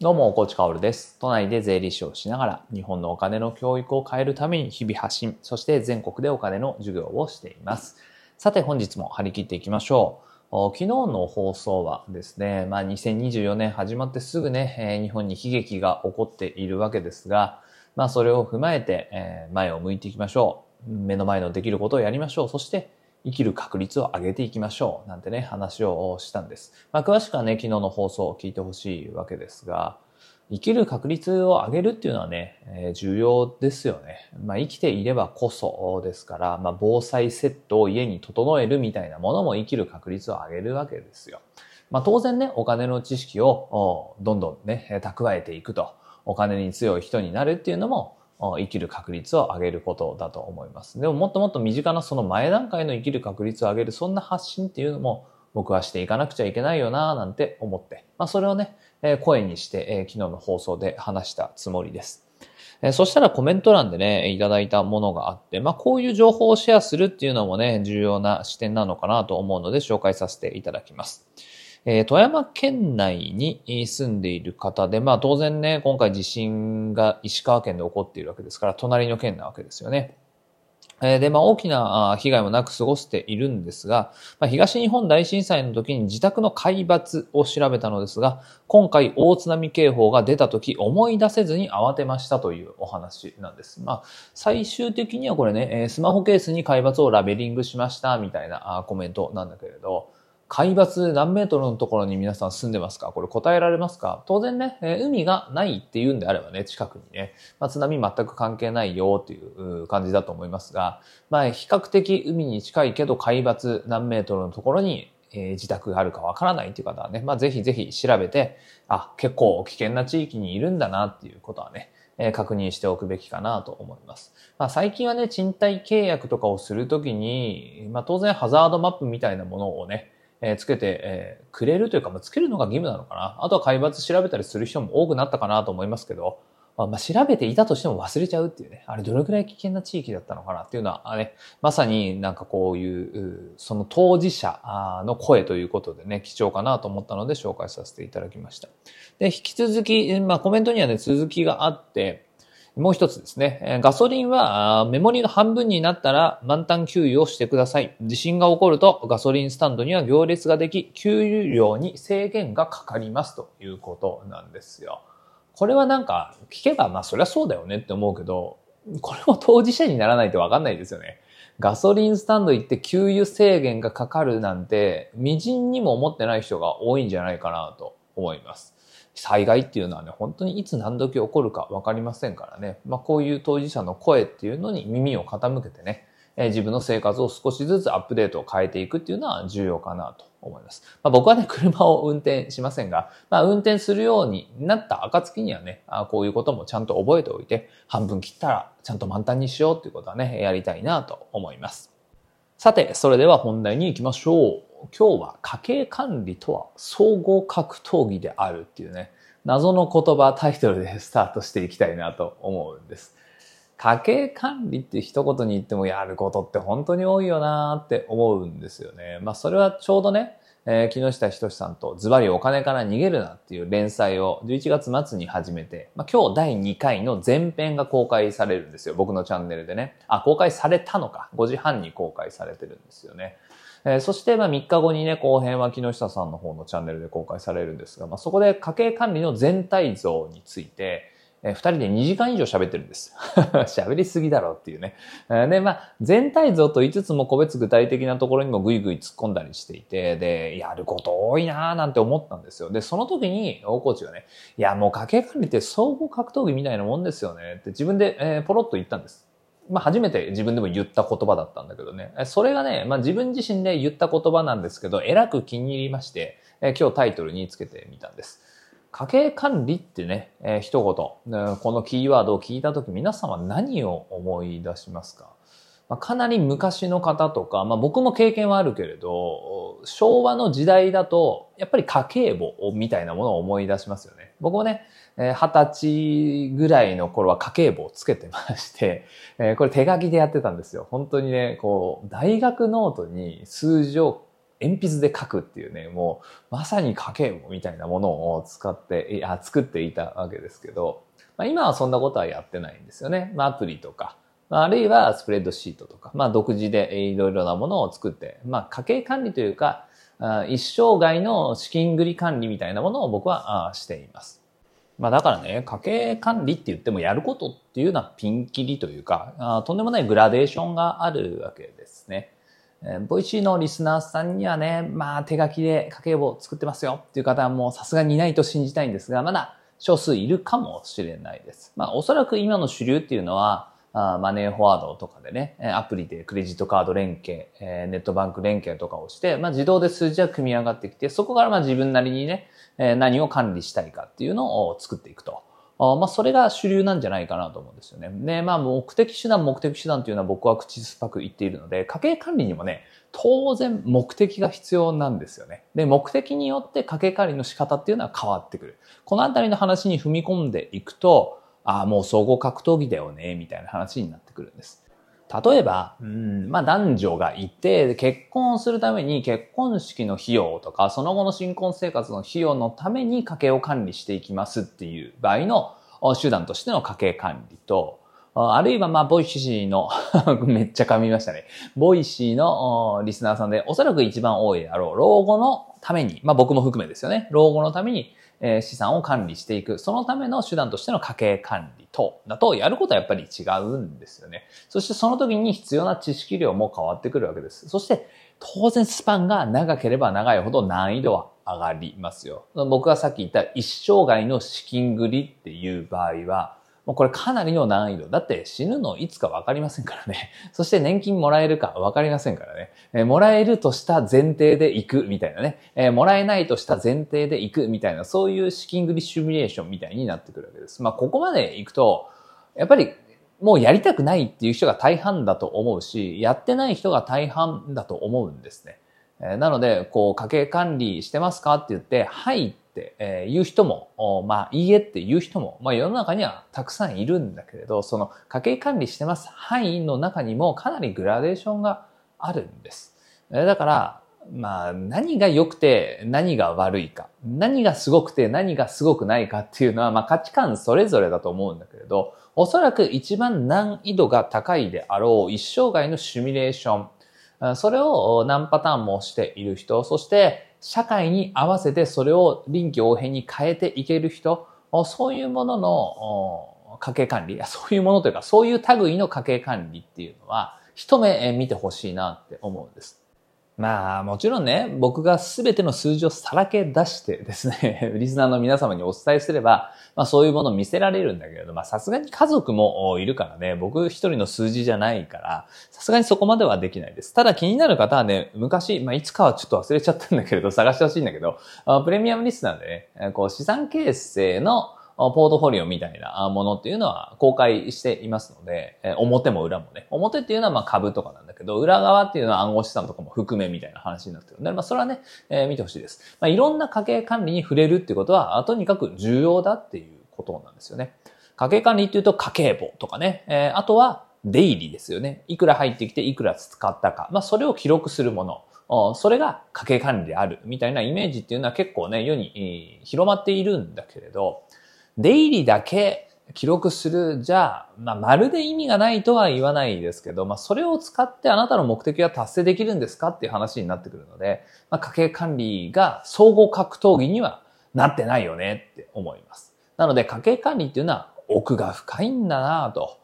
どうも、コーチカオルです。都内で税理士をしながら、日本のお金の教育を変えるために日々発信、そして全国でお金の授業をしています。さて、本日も張り切っていきましょう。昨日の放送はですね、まあ2024年始まってすぐね、日本に悲劇が起こっているわけですが、まあそれを踏まえて、前を向いていきましょう。目の前のできることをやりましょう。そして、生きる確率を上げていきましょう。なんてね、話をしたんです。まあ、詳しくはね、昨日の放送を聞いてほしいわけですが、生きる確率を上げるっていうのはね、えー重要ですよね。まあ、生きていればこそですから、まあ、防災セットを家に整えるみたいなものも生きる確率を上げるわけですよ。まあ、当然ね、お金の知識をどんどんね、蓄えていくと、お金に強い人になるっていうのも、生きる確率を上げることだと思います。でももっともっと身近なその前段階の生きる確率を上げる、そんな発信っていうのも僕はしていかなくちゃいけないよななんて思って、まあそれをね、え声にして、え昨日の放送で話したつもりです。えそしたらコメント欄でね、いただいたものがあって、まあこういう情報をシェアするっていうのもね、重要な視点なのかなと思うので紹介させていただきます。えー富山県内に住んでいる方で、まあ当然ね、今回地震が石川県で起こっているわけですから、隣の県なわけですよね。えで、まあ大きな被害もなく過ごしているんですが、まあ、東日本大震災の時に自宅の海抜を調べたのですが、今回大津波警報が出た時思い出せずに慌てましたというお話なんです。まあ最終的にはこれね、スマホケースに海抜をラベリングしましたみたいなコメントなんだけれど、海抜何メートルのところに皆さん住んでますか？これ答えられますか？当然ね、えー海がないっていうんであればね、近くにね、まあ、津波全く関係ないよっていう感じだと思いますが、まあ比較的海に近いけど海抜何メートルのところに、えー自宅があるかわからないっていう方はね、まあぜひぜひ調べて、あ、結構危険な地域にいるんだなっていうことはね、え確認しておくべきかなと思います。まあ、最近はね、賃貸契約とかをするときに、まあ、当然ハザードマップみたいなものをね、えーつけて、えーくれるというか、まあ、つけるのが義務なのかな。あとは海抜調べたりする人も多くなったかなと思いますけど、まあ、まあ調べていたとしても忘れちゃうっていうね、あれどれくらい危険な地域だったのかなっていうのは、あね、まさになんかこういう、その当事者の声ということでね、貴重かなと思ったので紹介させていただきました。で、引き続き、まあコメントにはね、続きがあって、もう一つですね。ガソリンはメモリが半分になったら満タン給油をしてください。地震が起こるとガソリンスタンドには行列ができ、給油量に制限がかかりますということなんですよ。これはなんか聞けばまあそりゃそうだよねって思うけど、これも当事者にならないとわかんないですよね。ガソリンスタンド行って給油制限がかかるなんて、微塵にも思ってない人が多いんじゃないかなと思います。災害っていうのはね、本当にいつ何時起こるか分かりませんからね。まあこういう当事者の声っていうのに耳を傾けてね、え自分の生活を少しずつアップデートを変えていくっていうのは重要かなと思います。まあ、僕はね、車を運転しませんが、まあ運転するようになった暁にはね、あこういうこともちゃんと覚えておいて、半分切ったらちゃんと満タンにしようっていうことはね、やりたいなと思います。さて、それでは本題に行きましょう。今日は家計管理とは総合格闘技であるっていうね、謎の言葉タイトルでスタートしていきたいなと思うんです。家計管理って一言に言ってもやることって本当に多いよなーって思うんですよね。まあそれはちょうどね、えー木下仁さんとズバリお金から逃げるなっていう連載を11月末に始めて、まあ今日第2回の前編が公開されるんですよ。僕のチャンネルでね。あ、公開されたのか。5時半に公開されてるんですよね。えーそして、まあ、3日後にね、後編は木下さんの方のチャンネルで公開されるんですが、まあ、そこで家計管理の全体像について、えー、2人で2時間以上喋ってるんです。喋りすぎだろうっていうね。で、まあ、全体像と言いつつも個別具体的なところにもぐいぐい突っ込んだりしていて、で、やること多いなーなんて思ったんですよ。で、その時に、大コーチがね、いや、もう家計管理って総合格闘技みたいなもんですよねって自分で、えーポロッと言ったんです。まあ初めて自分でも言った言葉だったんだけどね。それがね、まあ自分自身で言った言葉なんですけど、えらく気に入りまして、え今日タイトルにつけてみたんです。家計管理ってね、えー一言、このキーワードを聞いたとき皆さんは何を思い出しますか？まあ、かなり昔の方とか、まあ僕も経験はあるけれど、昭和の時代だと、やっぱり家計簿みたいなものを思い出しますよね。僕もね、えー二十歳ぐらいの頃は家計簿をつけてまして、えこれ手書きでやってたんですよ。本当にね、こう、大学ノートに数字を鉛筆で書くっていうね、もうまさに家計簿みたいなものを使って、いや、作っていたわけですけど、まあ、今はそんなことはやってないんですよね。まあ、アプリとか、まあ、あるいはスプレッドシートとか、まあ、独自でいろいろなものを作って、まあ、家計管理というか、一生涯の資金繰り管理みたいなものを僕はしています。まあだからね、家計管理って言ってもやることっていうのはピンキリというか、とんでもないグラデーションがあるわけですね。えー、 Voicy のリスナーさんにはね、まあ手書きで家計簿を作ってますよっていう方はもうさすがにいないと信じたいんですが、まだ少数いるかもしれないです。まあおそらく今の主流っていうのは、あマネーフォワードとかでね、アプリでクレジットカード連携、えー、ネットバンク連携とかをして、まあ自動で数字は組み上がってきて、そこからまあ自分なりにね、え何を管理したいかっていうのを作っていくと。あまあ、それが主流なんじゃないかなと思うんですよね。で、まあ、目的手段、目的手段というのは僕は口酸っぱく言っているので、家計管理にもね、当然目的が必要なんですよね。で、目的によって家計管理の仕方っていうのは変わってくる。このあたりの話に踏み込んでいくと、ああ、もう総合格闘技だよね、みたいな話になってくるんです。例えば、うん、まあ男女がいて、結婚するために結婚式の費用とか、その後の新婚生活の費用のために家計を管理していきますっていう場合の手段としての家計管理と、あるいはまあ、 Voicy の めっちゃ噛みましたね。 Voicy のリスナーさんでおそらく一番多いであろう、老後のために、まあ僕も含めですよね。老後のためにえ資産を管理していく。そのための手段としての家計管理と、だとやることはやっぱり違うんですよね。そしてその時に必要な知識量も変わってくるわけです。そして当然スパンが長ければ長いほど難易度は上がりますよ。僕がさっき言った一生涯の資金繰りっていう場合は、もうこれかなりの難易度。だって死ぬのいつかわかりませんからね。そして年金もらえるかわかりませんからね。えー、もらえるとした前提で行くみたいなね。えー、もらえないとした前提で行くみたいな、そういう資金繰りシミュレーションみたいになってくるわけです。まあここまで行くと、やっぱりもうやりたくないっていう人が大半だと思うし、やってない人が大半だと思うんですね。え、なので、こう、家計管理してますかって言って、はいってえ言う人も、まあ、いいえって言う人も、まあ、世の中にはたくさんいるんだけれど、その家計管理してます範囲の中にもかなりグラデーションがあるんです。だから、まあ、何が良くて何が悪いか、何がすごくて何がすごくないかっていうのは、まあ価値観それぞれだと思うんだけれど、おそらく一番難易度が高いであろう一生涯のシミュレーション、それを何パターンもしている人、そして社会に合わせてそれを臨機応変に変えていける人、そういうものの家計管理、そういうものというか、そういう類の家計管理っていうのは、一目見てほしいなって思うんです。まあ、もちろんね、僕が全ての数字をさらけ出してですね、リスナーの皆様にお伝えすれば、まあそういうものを見せられるんだけれど、まあさすがに家族もいるからね、僕一人の数字じゃないから、さすがにそこまではできないです。ただ気になる方はね、昔、まあいつかはちょっと忘れちゃったんだけれど、探してほしいんだけど、プレミアムリスナーでね、こう資産形成のポートフォリオみたいなものっていうのは公開していますので、表も裏もね。表っていうのはまあ株とかなんだけど、裏側っていうのは暗号資産とかも含めみたいな話になってるので、まあそれはね、えー、見てほしいです。まあいろんな家計管理に触れるっていうことは、とにかく重要だっていうことなんですよね。家計管理っていうと家計簿とかね、えー、あとは出入りですよね。いくら入ってきていくら使ったか。まあそれを記録するもの。それが家計管理であるみたいなイメージっていうのは結構ね、世に広まっているんだけれど、出入りだけ記録する、じゃあ、まあ、まるで意味がないとは言わないですけど、まあ、それを使ってあなたの目的が達成できるんですかっていう話になってくるので、まあ、家計管理が総合格闘技にはなってないよねって思います。なので、家計管理っていうのは奥が深いんだなぁと。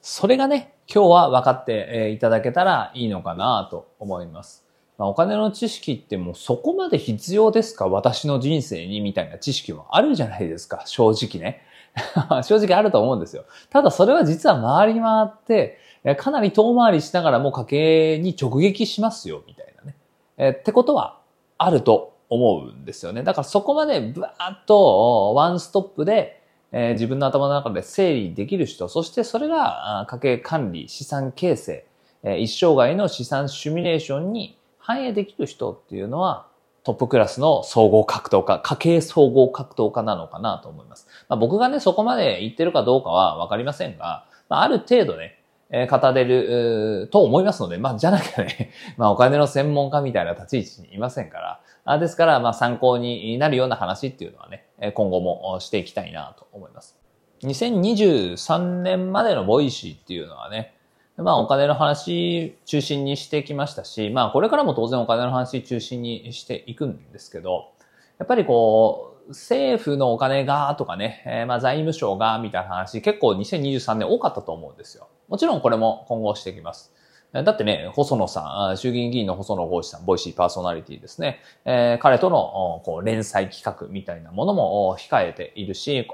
それがね、今日は分かっていただけたらいいのかなと思います。まあ、お金の知識ってもうそこまで必要ですか？私の人生にみたいな知識もあるじゃないですか。正直ね。正直あると思うんですよ。ただそれは実は回り回って、かなり遠回りしながらも家計に直撃しますよ、みたいなね。えってことはあると思うんですよね。だからそこまでブワーッとワンストップで、え、自分の頭の中で整理できる人、そしてそれが家計管理、資産形成、え、一生涯の資産シミュレーションに反映できる人っていうのは、トップクラスの総合格闘家、家計総合格闘家なのかなと思います。まあ、僕がね、そこまで言ってるかどうかはわかりませんが、まあ、ある程度ね、え語れる、と思いますので、まあ、じゃなきゃね、まあ、お金の専門家みたいな立ち位置にいませんから、あですから、まあ、参考になるような話っていうのはね、今後もしていきたいなと思います。2023年までの Voicy っていうのはね、まあお金の話中心にしてきましたし、まあこれからも当然お金の話中心にしていくんですけど、やっぱりこう、政府のお金がとかね、えー、まあ財務省がみたいな話結構2023年多かったと思うんですよ。もちろんこれも今後していきます。だってね、細野さん、衆議院議員の細野豪志さん、ボイシーパーソナリティですね。えー、彼とのこう連載企画みたいなものも控えているし、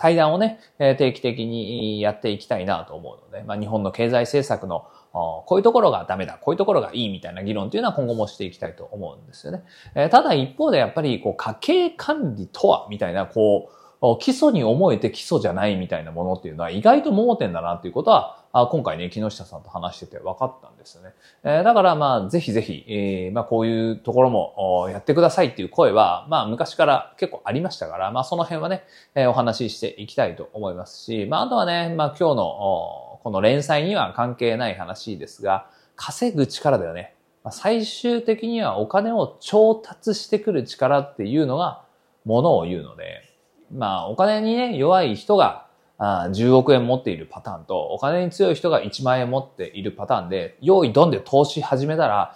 対談をね、定期的にやっていきたいなと思うので、まあ、日本の経済政策のこういうところがダメだ、こういうところがいいみたいな議論というのは今後もしていきたいと思うんですよね。え、ただ一方でやっぱりこう家計管理とはみたいなこう基礎に思えて基礎じゃないみたいなものっていうのは意外と盲点だなっていうことは、今回ね、木下さんと話してて分かったですよね。えだからまあ、ぜひぜひ、え、まあこういうところもやってくださいっていう声は、まあ昔から結構ありましたから、まあその辺はね、えお話ししていきたいと思いますし、まああとはね、まあ今日のこの連載には関係ない話ですが、稼ぐ力だよね。最終的にはお金を調達してくる力っていうのがものを言うので、まあ、お金にね、弱い人があ10億円持っているパターンと、お金に強い人が1万円持っているパターンで、用意ドンで投資始めたら、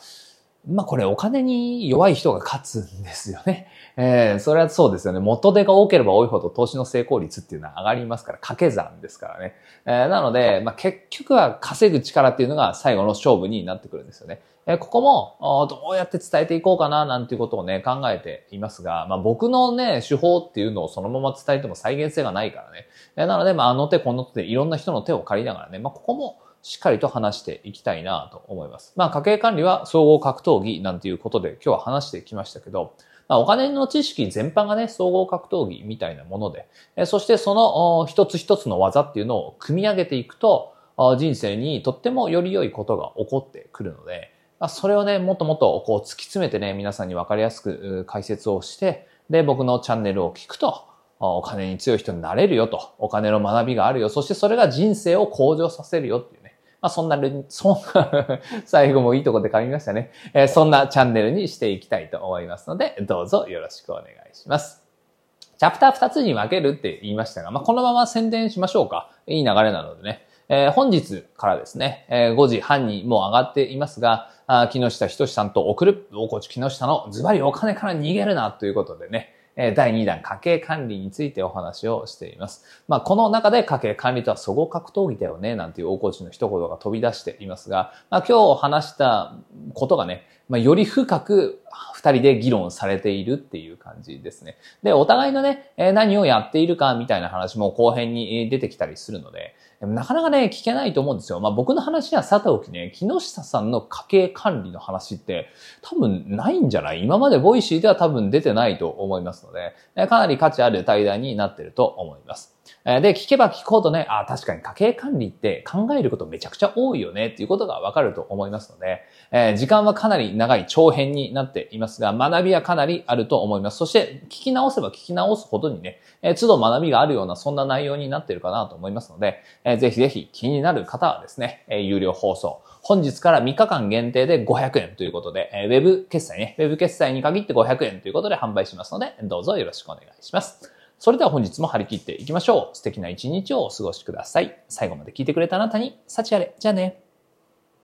まあこれお金に弱い人が勝つんですよね。えー、それはそうですよね。元手が多ければ多いほど投資の成功率っていうのは上がりますから、掛け算ですからね。えー、なので、まあ結局は稼ぐ力っていうのが最後の勝負になってくるんですよね。えここも、どうやって伝えていこうかな、なんていうことをね、考えていますが、まあ僕のね、手法っていうのをそのまま伝えても再現性がないからね。えなので、まああの手この手でいろんな人の手を借りながらね、まあここもしっかりと話していきたいなと思います。まあ家計管理は総合格闘技なんていうことで今日は話してきましたけど、まあ、お金の知識全般がね、総合格闘技みたいなもので、えそしてその一つ一つの技っていうのを組み上げていくと、人生にとってもより良いことが起こってくるので、それをね、もっともっとこう突き詰めてね、皆さんに分かりやすく解説をして、で、僕のチャンネルを聞くと、お金に強い人になれるよと、お金の学びがあるよ、そしてそれが人生を向上させるよっていうね。まあそんな、そんな最後もいいとこで噛みましたね。えー、そんなチャンネルにしていきたいと思いますので、どうぞよろしくお願いします。チャプター2つに分けるって言いましたが、まあこのまま宣伝しましょうか。いい流れなのでね。えー、本日からですね、えー、5時半にもう上がっていますが、あ木下ひとしさんと送る、大河内木下のズバリお金から逃げるなということでね、第2弾家計管理についてお話をしています。まあ、この中で家計管理とは総合格闘技だよね、なんていう大河内の一言が飛び出していますが、まあ、今日話したことがね、まあ、より深く二人で議論されているっていう感じですね。で、お互いのね、何をやっているかみたいな話も後編に出てきたりするので、なかなかね、聞けないと思うんですよ。まあ僕の話はさておきね、木下さんの家計管理の話って多分ないんじゃない？今まで Voicy では多分出てないと思いますので、かなり価値ある対談になってると思います。で、聞けば聞くほどね、あ確かに家計管理って考えることめちゃくちゃ多いよねっていうことがわかると思いますので、えー、時間はかなり長い長編になっていますが、学びはかなりあると思います。そして、聞き直せば聞き直すほどにね、えー、都度学びがあるような、そんな内容になっているかなと思いますので、えー、ぜひぜひ気になる方はですね、えー、有料放送、本日から3日間限定で500円ということで、えー、ウェブ決済ね、ウェブ決済に限って500円ということで販売しますので、どうぞよろしくお願いします。それでは本日も張り切っていきましょう。素敵な一日をお過ごしください。最後まで聞いてくれたあなたに、幸あれ。じゃあね。